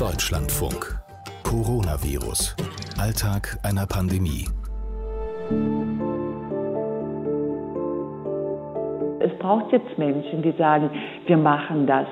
Deutschlandfunk. Coronavirus. Alltag einer Pandemie. Es braucht jetzt Menschen, die sagen, wir machen das.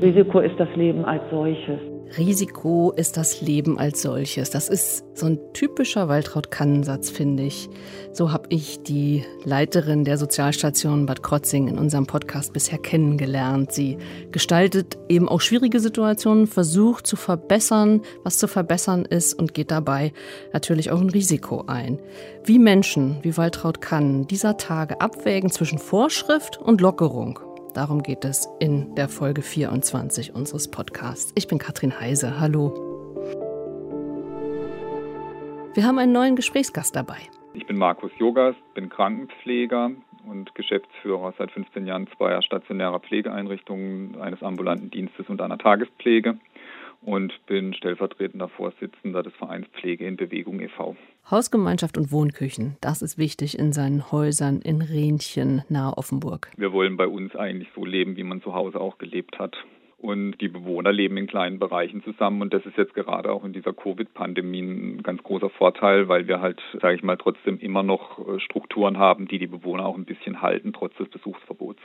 Risiko ist das Leben als solches. Risiko ist das Leben als solches. Das ist so ein typischer Waltraud-Kannensatz, finde ich. So habe ich die Leiterin der Sozialstation Bad Krotzing in unserem Podcast bisher kennengelernt. Sie gestaltet eben auch schwierige Situationen, versucht zu verbessern, was zu verbessern ist und geht dabei natürlich auch ein Risiko ein. Wie Menschen, wie Waltraud Kann, dieser Tage abwägen zwischen Vorschrift und Lockerung. Darum geht es in der Folge 24 unseres Podcasts. Ich bin Katrin Heise. Hallo. Wir haben einen neuen Gesprächsgast dabei. Ich bin Markus Jogas, bin Krankenpfleger und Geschäftsführer seit 15 Jahren zweier stationärer Pflegeeinrichtungen, eines ambulanten Dienstes und einer Tagespflege und bin stellvertretender Vorsitzender des Vereins Pflege in Bewegung e.V. Hausgemeinschaft und Wohnküchen, das ist wichtig in seinen Häusern in Rhenchen nahe Offenburg. Wir wollen bei uns eigentlich so leben, wie man zu Hause auch gelebt hat. Und die Bewohner leben in kleinen Bereichen zusammen. Und das ist jetzt gerade auch in dieser Covid-Pandemie ein ganz großer Vorteil, weil wir halt, sage ich mal, trotzdem immer noch äh, Strukturen haben, die die Bewohner auch ein bisschen halten, trotz des Besuchsverbots.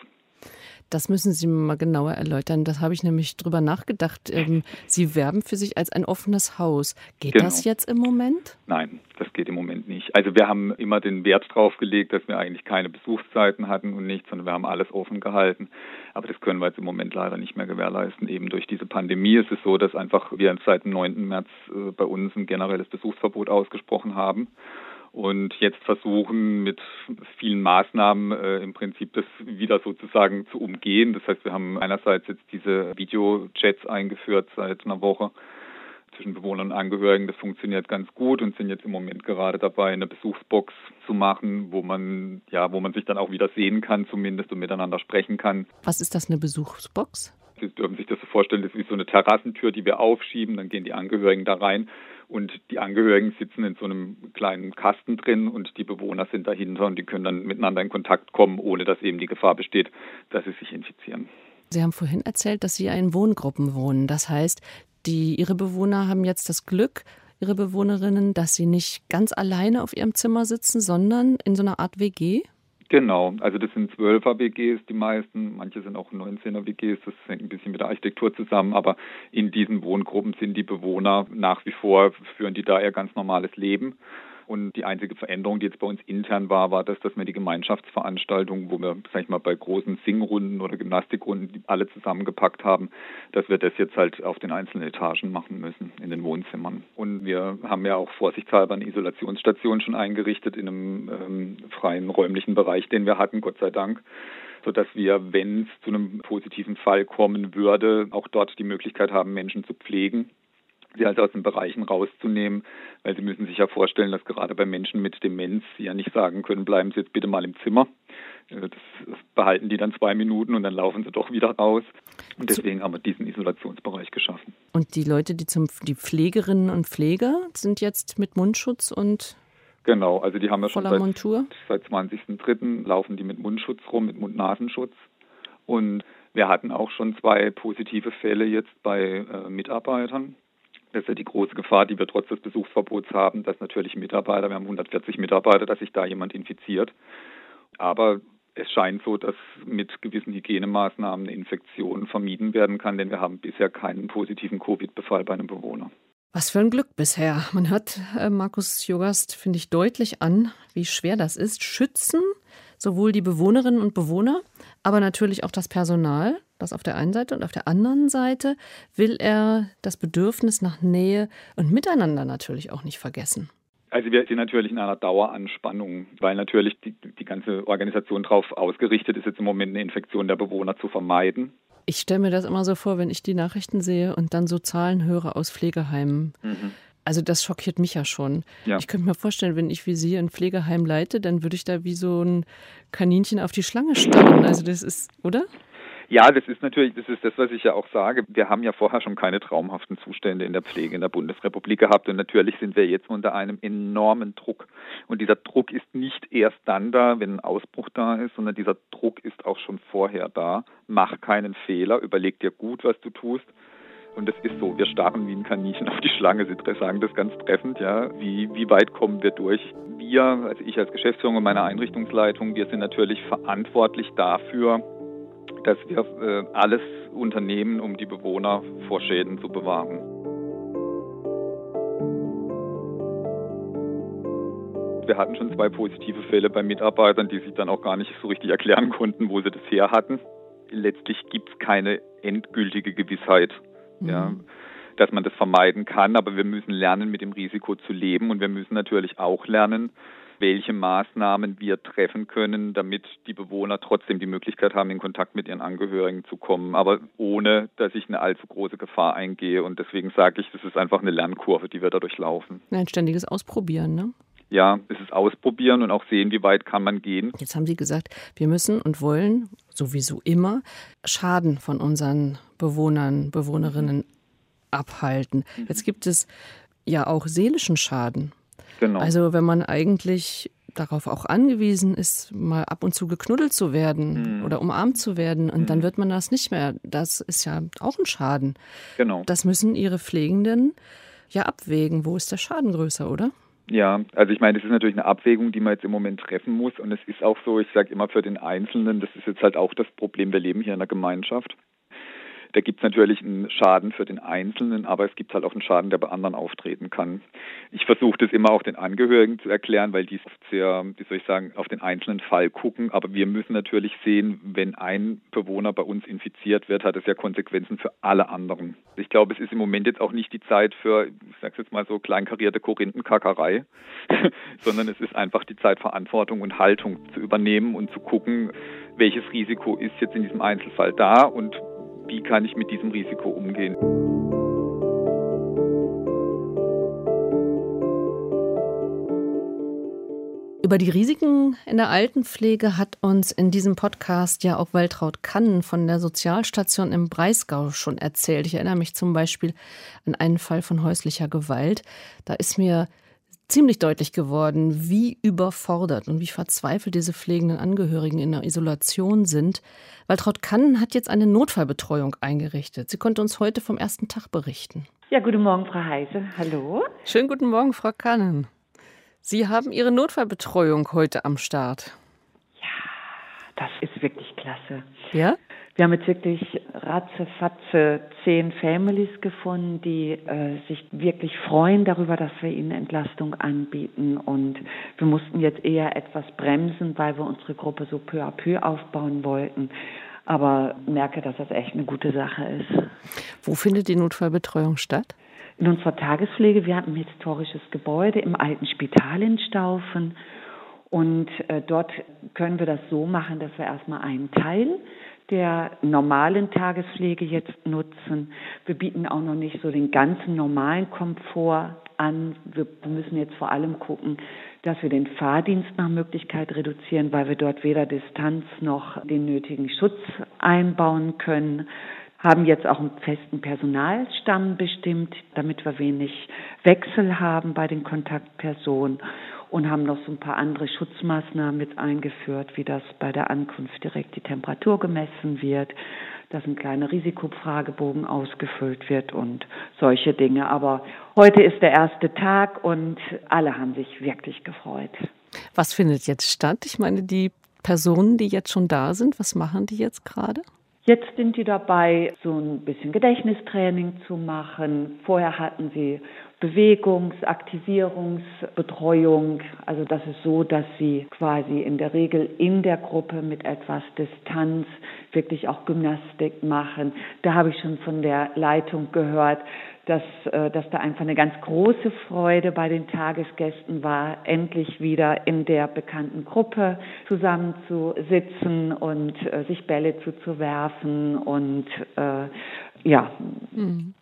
Das müssen Sie mal genauer erläutern. Das habe ich nämlich drüber nachgedacht. Ähm, Sie werben für sich als ein offenes Haus. Geht genau. das jetzt im Moment? Nein, das geht im Moment nicht. Also wir haben immer den Wert drauf gelegt, dass wir eigentlich keine Besuchszeiten hatten und nichts, sondern wir haben alles offen gehalten. Aber das können wir jetzt im Moment leider nicht mehr gewährleisten. Eben durch diese Pandemie ist es so, dass einfach wir seit dem 9. März äh, bei uns ein generelles Besuchsverbot ausgesprochen haben und jetzt versuchen mit vielen Maßnahmen äh, im Prinzip das wieder sozusagen zu umgehen. Das heißt, wir haben einerseits jetzt diese Videochats eingeführt seit einer Woche zwischen Bewohnern und Angehörigen. Das funktioniert ganz gut und sind jetzt im Moment gerade dabei, eine Besuchsbox zu machen, wo man ja, wo man sich dann auch wieder sehen kann, zumindest und miteinander sprechen kann. Was ist das eine Besuchsbox? Sie dürfen sich das so vorstellen, das ist wie so eine Terrassentür, die wir aufschieben, dann gehen die Angehörigen da rein und die Angehörigen sitzen in so einem kleinen Kasten drin und die Bewohner sind dahinter und die können dann miteinander in Kontakt kommen, ohne dass eben die Gefahr besteht, dass sie sich infizieren. Sie haben vorhin erzählt, dass Sie in Wohngruppen wohnen. Das heißt, die, Ihre Bewohner haben jetzt das Glück, Ihre Bewohnerinnen, dass sie nicht ganz alleine auf ihrem Zimmer sitzen, sondern in so einer Art WG? Genau, also das sind 12er WGs die meisten, manche sind auch 19er WGs, das hängt ein bisschen mit der Architektur zusammen, aber in diesen Wohngruppen sind die Bewohner nach wie vor, führen die da ihr ganz normales Leben und die einzige Veränderung, die jetzt bei uns intern war, war das, dass wir die Gemeinschaftsveranstaltungen, wo wir, sag ich mal, bei großen Singrunden oder Gymnastikrunden alle zusammengepackt haben, dass wir das jetzt halt auf den einzelnen Etagen machen müssen, in den Wohnzimmern. Und wir haben ja auch vorsichtshalber eine Isolationsstation schon eingerichtet in einem ähm, freien räumlichen Bereich, den wir hatten, Gott sei Dank sodass wir, wenn es zu einem positiven Fall kommen würde, auch dort die Möglichkeit haben, Menschen zu pflegen sie halt aus den Bereichen rauszunehmen, weil Sie müssen sich ja vorstellen, dass gerade bei Menschen mit Demenz Sie ja nicht sagen können, bleiben Sie jetzt bitte mal im Zimmer. Äh, das behalten die dann zwei Minuten und dann laufen sie doch wieder raus. Und deswegen haben wir diesen Isolationsbereich geschaffen. Und die Leute, die zum die Pflegerinnen und Pfleger sind jetzt mit Mundschutz und Genau, also die haben ja schon seit, Montur? seit 20.03. laufen die mit Mundschutz rum, mit Mund-Nasenschutz. Und wir hatten auch schon zwei positive Fälle jetzt bei äh, Mitarbeitern. Das ist ja die große Gefahr, die wir trotz des Besuchsverbots haben, dass natürlich Mitarbeiter, wir haben 140 Mitarbeiter, dass sich da jemand infiziert. Aber es scheint so, dass mit gewissen Hygienemaßnahmen eine Infektion vermieden werden kann, denn wir haben bisher keinen positiven Covid-Befall bei einem Bewohner. Was für ein Glück bisher. Man hört äh, Markus Jogast, finde ich, deutlich an, wie schwer das ist. Schützen sowohl die Bewohnerinnen und Bewohner, aber natürlich auch das Personal. Das auf der einen Seite und auf der anderen Seite will er das Bedürfnis nach Nähe und Miteinander natürlich auch nicht vergessen. Also wir sind natürlich in einer Daueranspannung, weil natürlich die, die ganze Organisation darauf ausgerichtet ist, jetzt im Moment eine Infektion der Bewohner zu vermeiden. Ich stelle mir das immer so vor, wenn ich die Nachrichten sehe und dann so Zahlen höre aus Pflegeheimen. Mhm. Also das schockiert mich ja schon. Ja. Ich könnte mir vorstellen, wenn ich wie Sie ein Pflegeheim leite, dann würde ich da wie so ein Kaninchen auf die Schlange starren. Also das ist, oder? Ja, das ist natürlich, das ist das, was ich ja auch sage. Wir haben ja vorher schon keine traumhaften Zustände in der Pflege in der Bundesrepublik gehabt und natürlich sind wir jetzt unter einem enormen Druck. Und dieser Druck ist nicht erst dann da, wenn ein Ausbruch da ist, sondern dieser Druck ist auch schon vorher da. Mach keinen Fehler, überleg dir gut, was du tust Und es ist so, wir starren wie ein Kaninchen auf die Schlange. Sie sagen das ganz treffend, ja. Wie, wie weit kommen wir durch? Wir, also ich als Geschäftsführer und meine Einrichtungsleitung, wir sind natürlich verantwortlich dafür, dass wir äh, alles unternehmen, um die Bewohner vor Schäden zu bewahren. Wir hatten schon zwei positive Fälle bei Mitarbeitern, die sich dann auch gar nicht so richtig erklären konnten, wo sie das her hatten. Letztlich gibt es keine endgültige Gewissheit, mhm. ja, dass man das vermeiden kann, aber wir müssen lernen, mit dem Risiko zu leben und wir müssen natürlich auch lernen, welche Maßnahmen wir treffen können, damit die Bewohner trotzdem die Möglichkeit haben, in Kontakt mit ihren Angehörigen zu kommen, aber ohne, dass ich eine allzu große Gefahr eingehe. Und deswegen sage ich, das ist einfach eine Lernkurve, die wir da durchlaufen. Ein ständiges Ausprobieren, ne? Ja, es ist ausprobieren und auch sehen, wie weit kann man gehen. Jetzt haben Sie gesagt, wir müssen und wollen sowieso immer Schaden von unseren Bewohnern, Bewohnerinnen abhalten. Mhm. Jetzt gibt es ja auch seelischen Schaden. Genau. Also wenn man eigentlich darauf auch angewiesen ist, mal ab und zu geknuddelt zu werden mhm. oder umarmt zu werden und mhm. dann wird man das nicht mehr. Das ist ja auch ein Schaden. Genau. Das müssen ihre Pflegenden ja abwägen. Wo ist der Schaden größer, oder? Ja, also ich meine, das ist natürlich eine Abwägung, die man jetzt im Moment treffen muss. Und es ist auch so, ich sage immer für den Einzelnen, das ist jetzt halt auch das Problem, wir leben hier in einer Gemeinschaft. Da gibt es natürlich einen Schaden für den Einzelnen, aber es gibt halt auch einen Schaden, der bei anderen auftreten kann. Ich versuche das immer auch den Angehörigen zu erklären, weil die sehr, wie soll ich sagen, auf den einzelnen Fall gucken. Aber wir müssen natürlich sehen, wenn ein Bewohner bei uns infiziert wird, hat es ja Konsequenzen für alle anderen. Ich glaube, es ist im Moment jetzt auch nicht die Zeit für, ich sage jetzt mal so, kleinkarierte Korinthenkackerei, sondern es ist einfach die Zeit, Verantwortung und Haltung zu übernehmen und zu gucken, welches Risiko ist jetzt in diesem Einzelfall da und wie kann ich mit diesem Risiko umgehen. Über die Risiken in der Altenpflege hat uns in diesem Podcast ja auch Waltraud Kannen von der Sozialstation im Breisgau schon erzählt. Ich erinnere mich zum Beispiel an einen Fall von häuslicher Gewalt. Da ist mir ziemlich deutlich geworden, wie überfordert und wie verzweifelt diese pflegenden Angehörigen in der Isolation sind. Waltraud Kannen hat jetzt eine Notfallbetreuung eingerichtet. Sie konnte uns heute vom ersten Tag berichten. Ja, guten Morgen, Frau Heise. Hallo. Schönen guten Morgen, Frau Kannen. Sie haben Ihre Notfallbetreuung heute am Start. Ja, das ist wirklich klasse. Ja? Wir haben jetzt wirklich ratzefatze zehn Families gefunden, die äh, sich wirklich freuen darüber, dass wir ihnen Entlastung anbieten. Und wir mussten jetzt eher etwas bremsen, weil wir unsere Gruppe so peu à peu aufbauen wollten. Aber merke, dass das echt eine gute Sache ist. Wo findet die Notfallbetreuung statt? In unserer Tagespflege. Wir haben ein historisches Gebäude im alten Spital in Staufen. Und äh, dort können wir das so machen, dass wir erstmal einen Teil der normalen Tagespflege jetzt nutzen. Wir bieten auch noch nicht so den ganzen normalen Komfort an. Wir müssen jetzt vor allem gucken, dass wir den Fahrdienst nach Möglichkeit reduzieren, weil wir dort weder Distanz noch den nötigen Schutz einbauen können haben jetzt auch einen festen Personalstamm bestimmt, damit wir wenig Wechsel haben bei den Kontaktpersonen und haben noch so ein paar andere Schutzmaßnahmen mit eingeführt, wie das bei der Ankunft direkt die Temperatur gemessen wird, dass ein kleiner Risikofragebogen ausgefüllt wird und solche Dinge. Aber heute ist der erste Tag und alle haben sich wirklich gefreut. Was findet jetzt statt? Ich meine, die Personen, die jetzt schon da sind, was machen die jetzt gerade? Jetzt sind die dabei, so ein bisschen Gedächtnistraining zu machen. Vorher hatten sie Bewegungs-, Aktivierungsbetreuung. Also das ist so, dass sie quasi in der Regel in der Gruppe mit etwas Distanz wirklich auch Gymnastik machen. Da habe ich schon von der Leitung gehört, dass, äh, dass da einfach eine ganz große Freude bei den Tagesgästen war, endlich wieder in der bekannten Gruppe zusammenzusitzen und äh, sich Bälle zuzuwerfen und äh, ja. Mhm.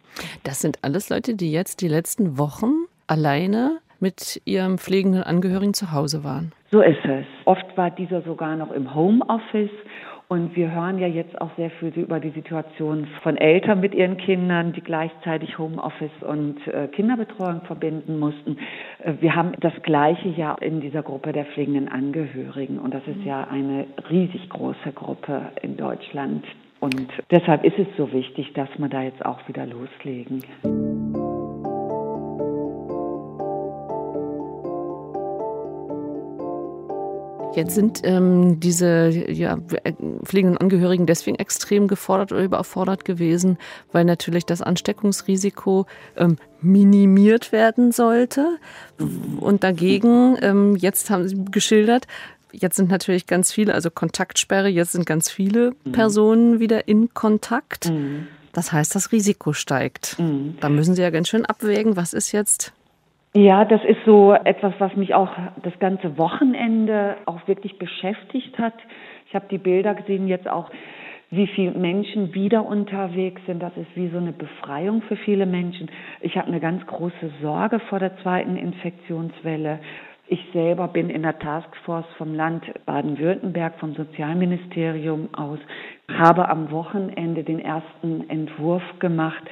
Das sind alles Leute, die jetzt die letzten Wochen alleine mit ihrem pflegenden Angehörigen zu Hause waren. So ist es. Oft war dieser sogar noch im Homeoffice. Und wir hören ja jetzt auch sehr viel über die Situation von Eltern mit ihren Kindern, die gleichzeitig Homeoffice und äh, Kinderbetreuung verbinden mussten. Äh, wir haben das Gleiche ja in dieser Gruppe der pflegenden Angehörigen. Und das ist ja eine riesig große Gruppe in Deutschland, Und deshalb ist es so wichtig, dass wir da jetzt auch wieder loslegen. Jetzt sind ähm, diese ja, pflegenden Angehörigen deswegen extrem gefordert oder überfordert gewesen, weil natürlich das Ansteckungsrisiko ähm, minimiert werden sollte. Und dagegen, ähm, jetzt haben Sie geschildert, jetzt sind natürlich ganz viele, also Kontaktsperre, jetzt sind ganz viele mhm. Personen wieder in Kontakt. Mhm. Das heißt, das Risiko steigt. Mhm. Da müssen Sie ja ganz schön abwägen, was ist jetzt ja, das ist so etwas, was mich auch das ganze Wochenende auch wirklich beschäftigt hat. Ich habe die Bilder gesehen, jetzt auch, wie viele Menschen wieder unterwegs sind. Das ist wie so eine Befreiung für viele Menschen. Ich habe eine ganz große Sorge vor der zweiten Infektionswelle. Ich selber bin in der Taskforce vom Land Baden-Württemberg, vom Sozialministerium aus, habe am Wochenende den ersten Entwurf gemacht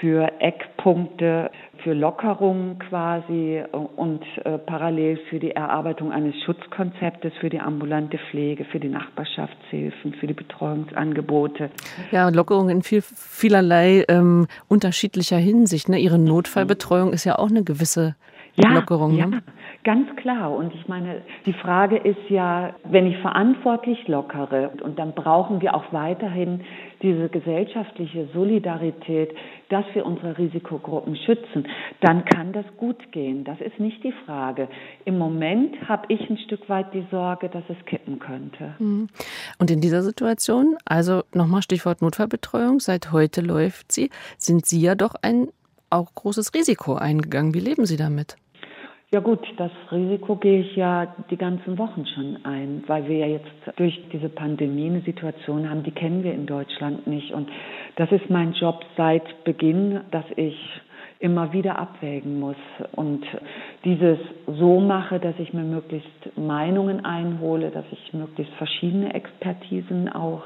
für Eckpunkte, für Lockerungen quasi und äh, parallel für die Erarbeitung eines Schutzkonzeptes für die ambulante Pflege, für die Nachbarschaftshilfen, für die Betreuungsangebote. Ja, Lockerungen in viel, vielerlei ähm, unterschiedlicher Hinsicht. Ne? Ihre Notfallbetreuung ist ja auch eine gewisse ja, Lockerung. Ja, ne? ganz klar. Und ich meine, die Frage ist ja, wenn ich verantwortlich lockere und dann brauchen wir auch weiterhin diese gesellschaftliche Solidarität, dass wir unsere Risikogruppen schützen, dann kann das gut gehen. Das ist nicht die Frage. Im Moment habe ich ein Stück weit die Sorge, dass es kippen könnte. Mhm. Und in dieser Situation, also nochmal Stichwort Notfallbetreuung, seit heute läuft sie, sind Sie ja doch ein auch großes Risiko eingegangen. Wie leben Sie damit? Ja gut, das Risiko gehe ich ja die ganzen Wochen schon ein, weil wir ja jetzt durch diese Pandemie eine Situation haben, die kennen wir in Deutschland nicht. Und das ist mein Job seit Beginn, dass ich immer wieder abwägen muss und dieses so mache, dass ich mir möglichst Meinungen einhole, dass ich möglichst verschiedene Expertisen auch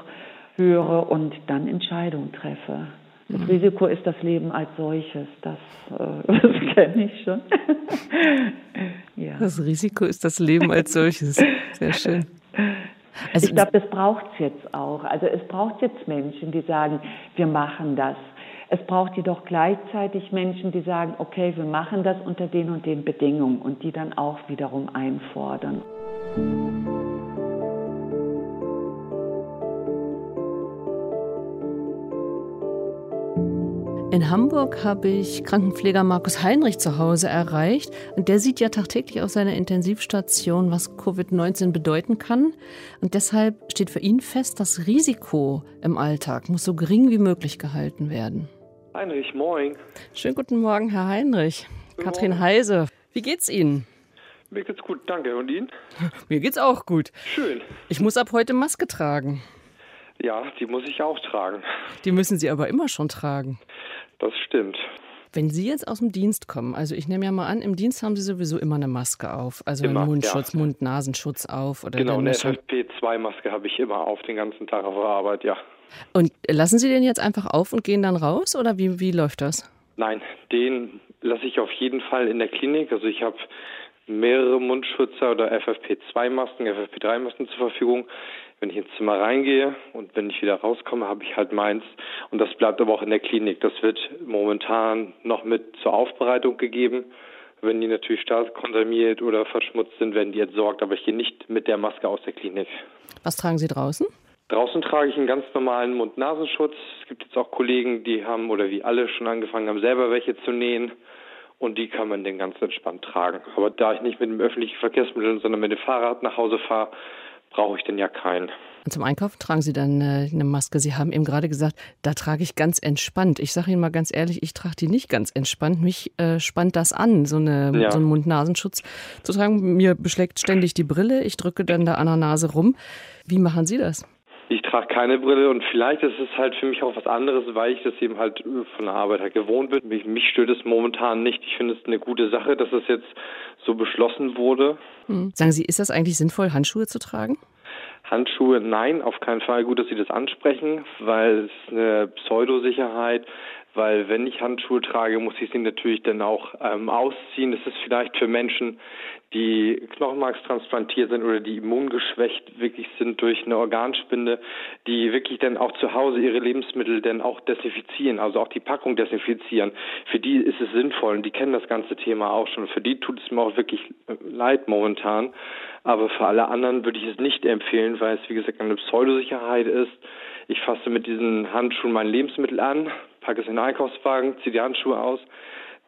höre und dann Entscheidungen treffe. Das mhm. Risiko ist das Leben als solches. Das, äh, das kenne ich schon. ja. Das Risiko ist das Leben als solches. Sehr schön. Also ich glaube, das braucht es jetzt auch. Also es braucht jetzt Menschen, die sagen, wir machen das. Es braucht jedoch gleichzeitig Menschen, die sagen, okay, wir machen das unter den und den Bedingungen und die dann auch wiederum einfordern. In Hamburg habe ich Krankenpfleger Markus Heinrich zu Hause erreicht. Und der sieht ja tagtäglich auf seiner Intensivstation, was Covid-19 bedeuten kann. Und deshalb steht für ihn fest, das Risiko im Alltag muss so gering wie möglich gehalten werden. Heinrich, moin. Schönen guten Morgen, Herr Heinrich. Guten Katrin Morgen. Heise. Wie geht's Ihnen? Mir geht's gut, danke. Und Ihnen? Mir geht's auch gut. Schön. Ich muss ab heute Maske tragen. Ja, die muss ich auch tragen. Die müssen Sie aber immer schon tragen. Das stimmt. Wenn Sie jetzt aus dem Dienst kommen, also ich nehme ja mal an, im Dienst haben Sie sowieso immer eine Maske auf, also immer, einen Mundschutz, ja. Mund-Nasenschutz auf oder Genau, eine FFP2-Maske habe ich immer auf den ganzen Tag auf der Arbeit, ja. Und lassen Sie den jetzt einfach auf und gehen dann raus oder wie, wie läuft das? Nein, den lasse ich auf jeden Fall in der Klinik. Also ich habe mehrere Mundschützer oder FFP2-Masken, FFP3-Masken zur Verfügung wenn ich ins Zimmer reingehe und wenn ich wieder rauskomme, habe ich halt meins. Und das bleibt aber auch in der Klinik. Das wird momentan noch mit zur Aufbereitung gegeben. Wenn die natürlich stark kontaminiert oder verschmutzt sind, werden die entsorgt. Aber ich gehe nicht mit der Maske aus der Klinik. Was tragen Sie draußen? Draußen trage ich einen ganz normalen Mund-Nasenschutz. Es gibt jetzt auch Kollegen, die haben oder wie alle schon angefangen haben, selber welche zu nähen. Und die kann man dann ganz entspannt tragen. Aber da ich nicht mit dem öffentlichen Verkehrsmittel, sondern mit dem Fahrrad nach Hause fahre, brauche ich denn ja keinen. Und zum Einkaufen tragen Sie dann äh, eine Maske. Sie haben eben gerade gesagt, da trage ich ganz entspannt. Ich sage Ihnen mal ganz ehrlich, ich trage die nicht ganz entspannt. Mich äh, spannt das an, so, eine, ja. so einen Mund-Nasenschutz zu tragen. Mir beschlägt ständig die Brille. Ich drücke dann da an der Nase rum. Wie machen Sie das? Ich trage keine Brille und vielleicht ist es halt für mich auch was anderes, weil ich das eben halt von der Arbeit halt gewohnt bin. Mich, mich stört es momentan nicht. Ich finde es eine gute Sache, dass es jetzt so beschlossen wurde. Hm. Sagen Sie, ist das eigentlich sinnvoll, Handschuhe zu tragen? Handschuhe, nein, auf keinen Fall. Gut, dass Sie das ansprechen, weil es ist eine Pseudosicherheit. Weil wenn ich Handschuhe trage, muss ich sie natürlich dann auch ähm, ausziehen. Das ist vielleicht für Menschen, die Knochenmarkstransplantiert sind oder die immungeschwächt wirklich sind durch eine Organspende, die wirklich dann auch zu Hause ihre Lebensmittel dann auch desinfizieren, also auch die Packung desinfizieren. Für die ist es sinnvoll und die kennen das ganze Thema auch schon. Für die tut es mir auch wirklich leid momentan. Aber für alle anderen würde ich es nicht empfehlen, weil es wie gesagt eine Pseudosicherheit ist. Ich fasse mit diesen Handschuhen mein Lebensmittel an, packe es in den Einkaufswagen, ziehe die Handschuhe aus.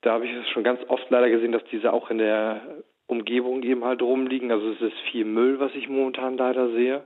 Da habe ich es schon ganz oft leider gesehen, dass diese auch in der Umgebung eben halt rumliegen. Also es ist viel Müll, was ich momentan leider sehe.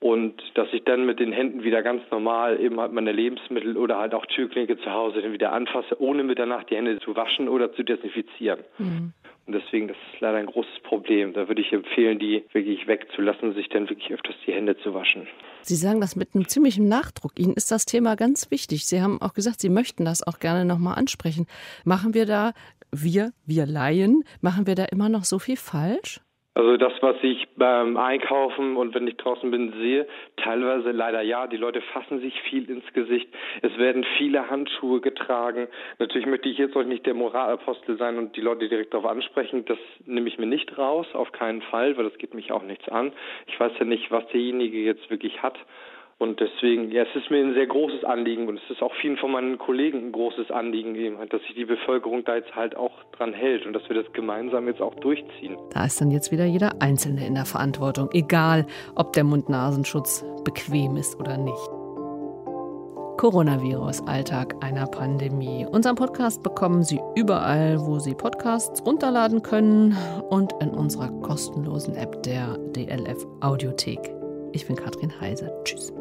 Und dass ich dann mit den Händen wieder ganz normal eben halt meine Lebensmittel oder halt auch Türklinke zu Hause dann wieder anfasse, ohne mit danach die Hände zu waschen oder zu desinfizieren. Mhm. Und deswegen, das ist leider ein großes Problem. Da würde ich empfehlen, die wirklich wegzulassen, sich dann wirklich öfters die Hände zu waschen. Sie sagen das mit einem ziemlichen Nachdruck. Ihnen ist das Thema ganz wichtig. Sie haben auch gesagt, Sie möchten das auch gerne nochmal ansprechen. Machen wir da, wir, wir Laien, machen wir da immer noch so viel falsch? Also das, was ich beim Einkaufen und wenn ich draußen bin sehe, teilweise leider ja, die Leute fassen sich viel ins Gesicht. Es werden viele Handschuhe getragen. Natürlich möchte ich jetzt auch nicht der Moralapostel sein und die Leute direkt darauf ansprechen. Das nehme ich mir nicht raus, auf keinen Fall, weil das geht mich auch nichts an. Ich weiß ja nicht, was derjenige jetzt wirklich hat. Und deswegen, ja, es ist mir ein sehr großes Anliegen und es ist auch vielen von meinen Kollegen ein großes Anliegen, eben, dass sich die Bevölkerung da jetzt halt auch dran hält und dass wir das gemeinsam jetzt auch durchziehen. Da ist dann jetzt wieder jeder Einzelne in der Verantwortung, egal ob der Mund-Nasenschutz bequem ist oder nicht. Coronavirus, Alltag einer Pandemie. Unseren Podcast bekommen Sie überall, wo Sie Podcasts runterladen können und in unserer kostenlosen App der DLF Audiothek. Ich bin Katrin Heise. Tschüss.